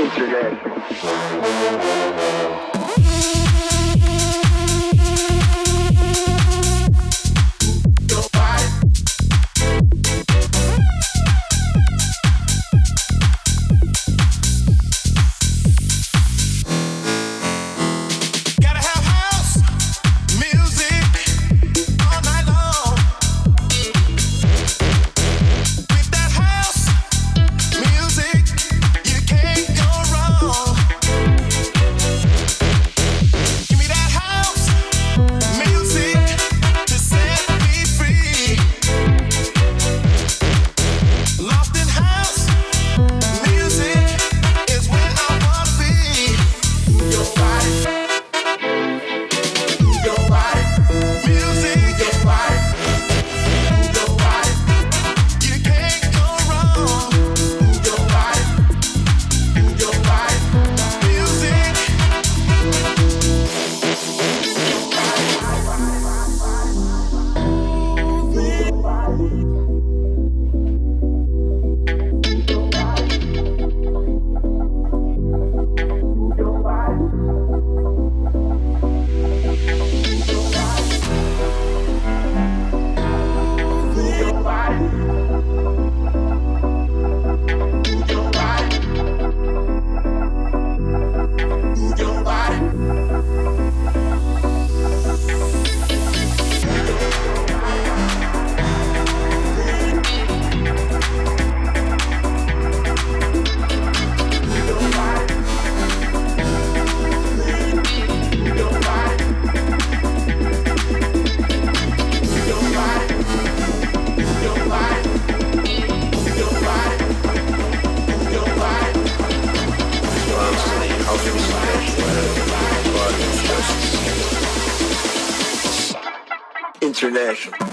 Internet. International.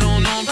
don't know.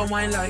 On wine like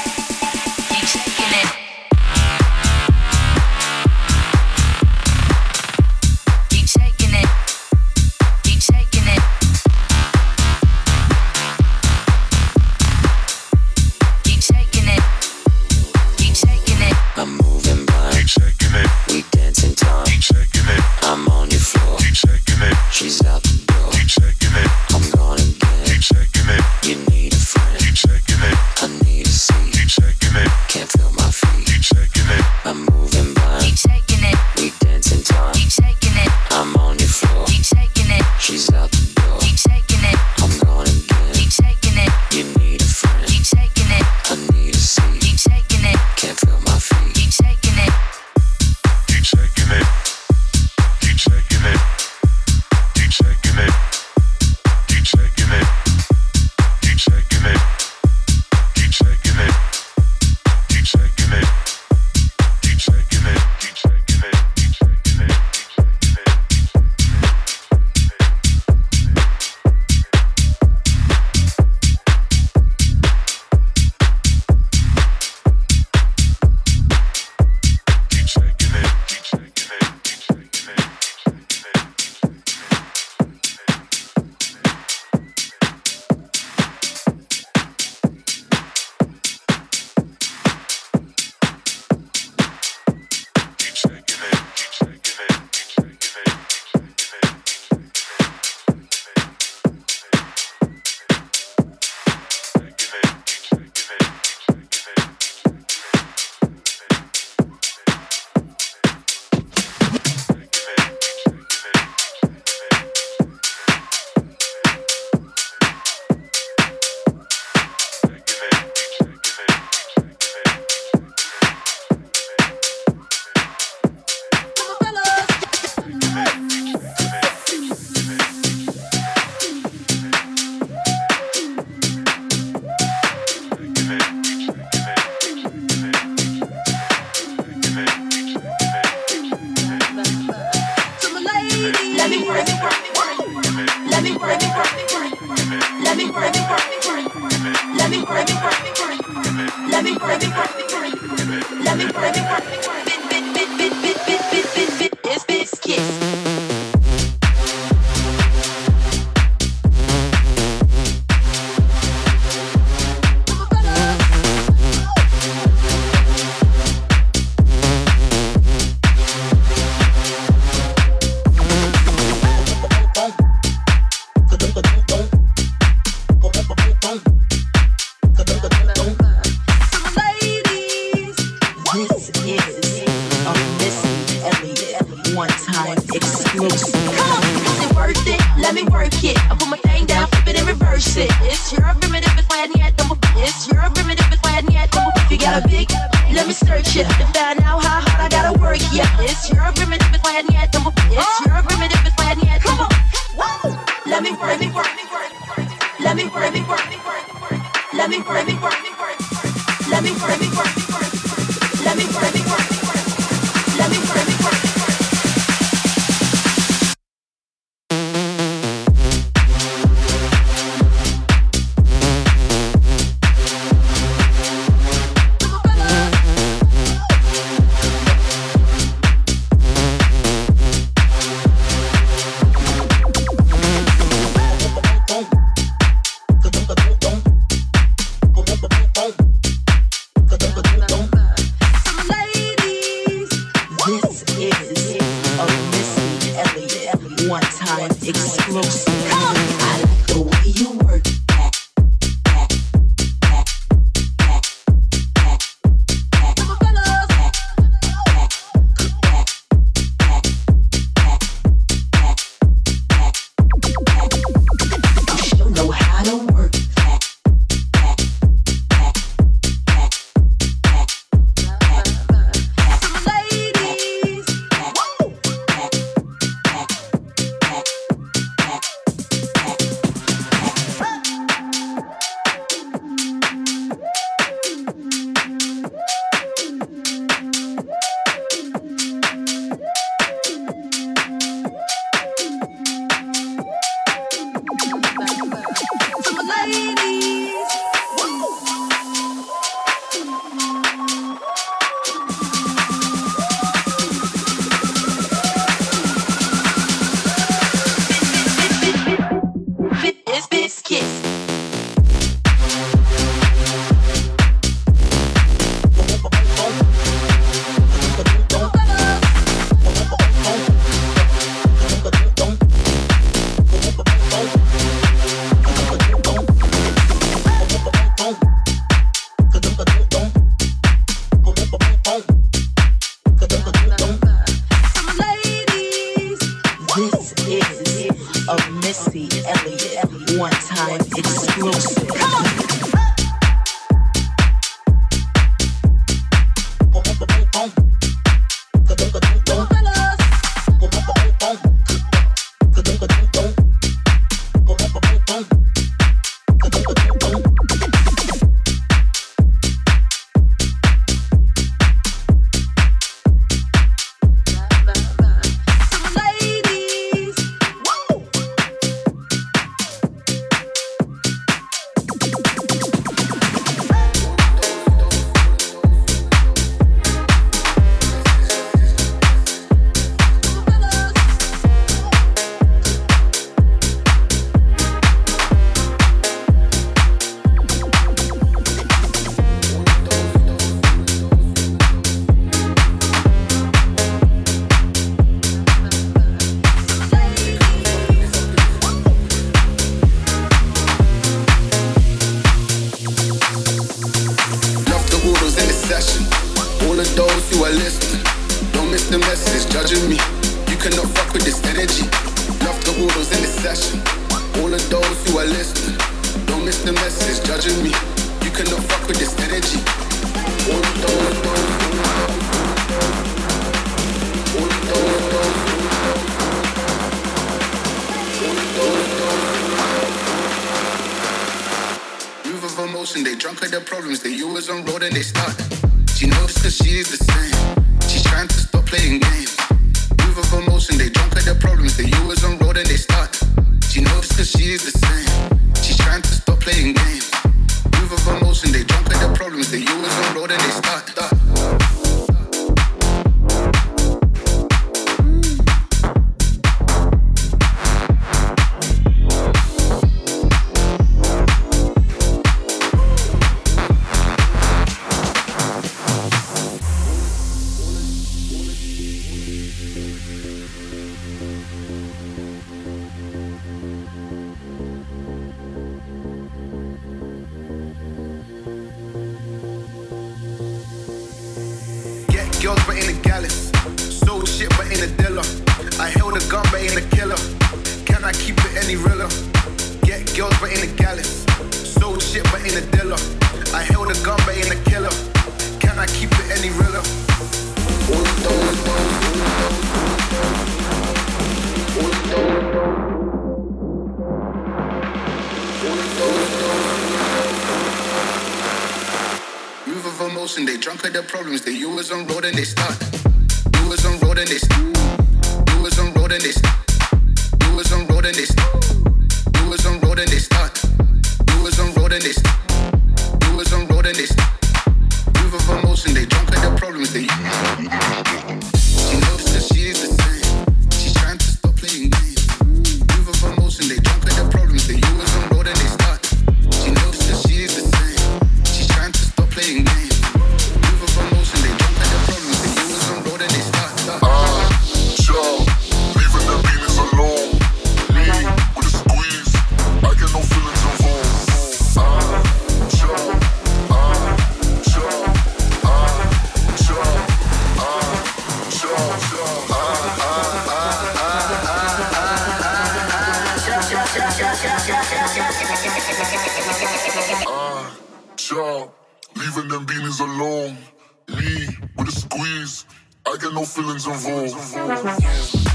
I got no feelings involved.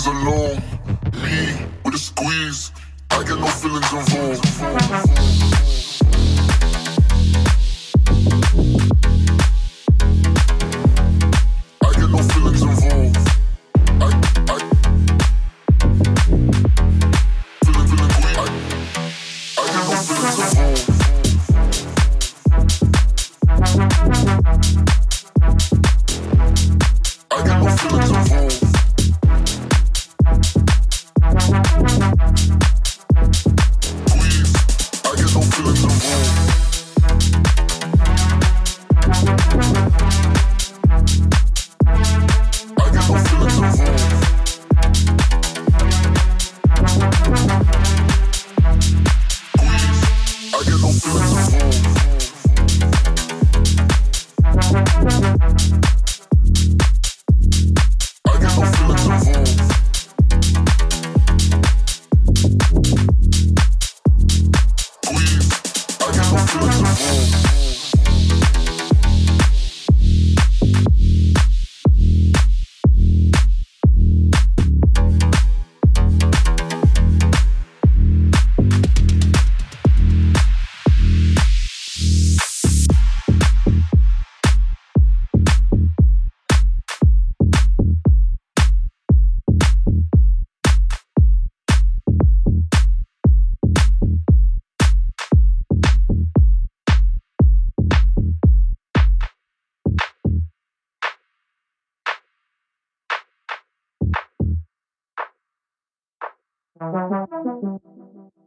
days alone. Me with a squeeze, I get no feelings involved.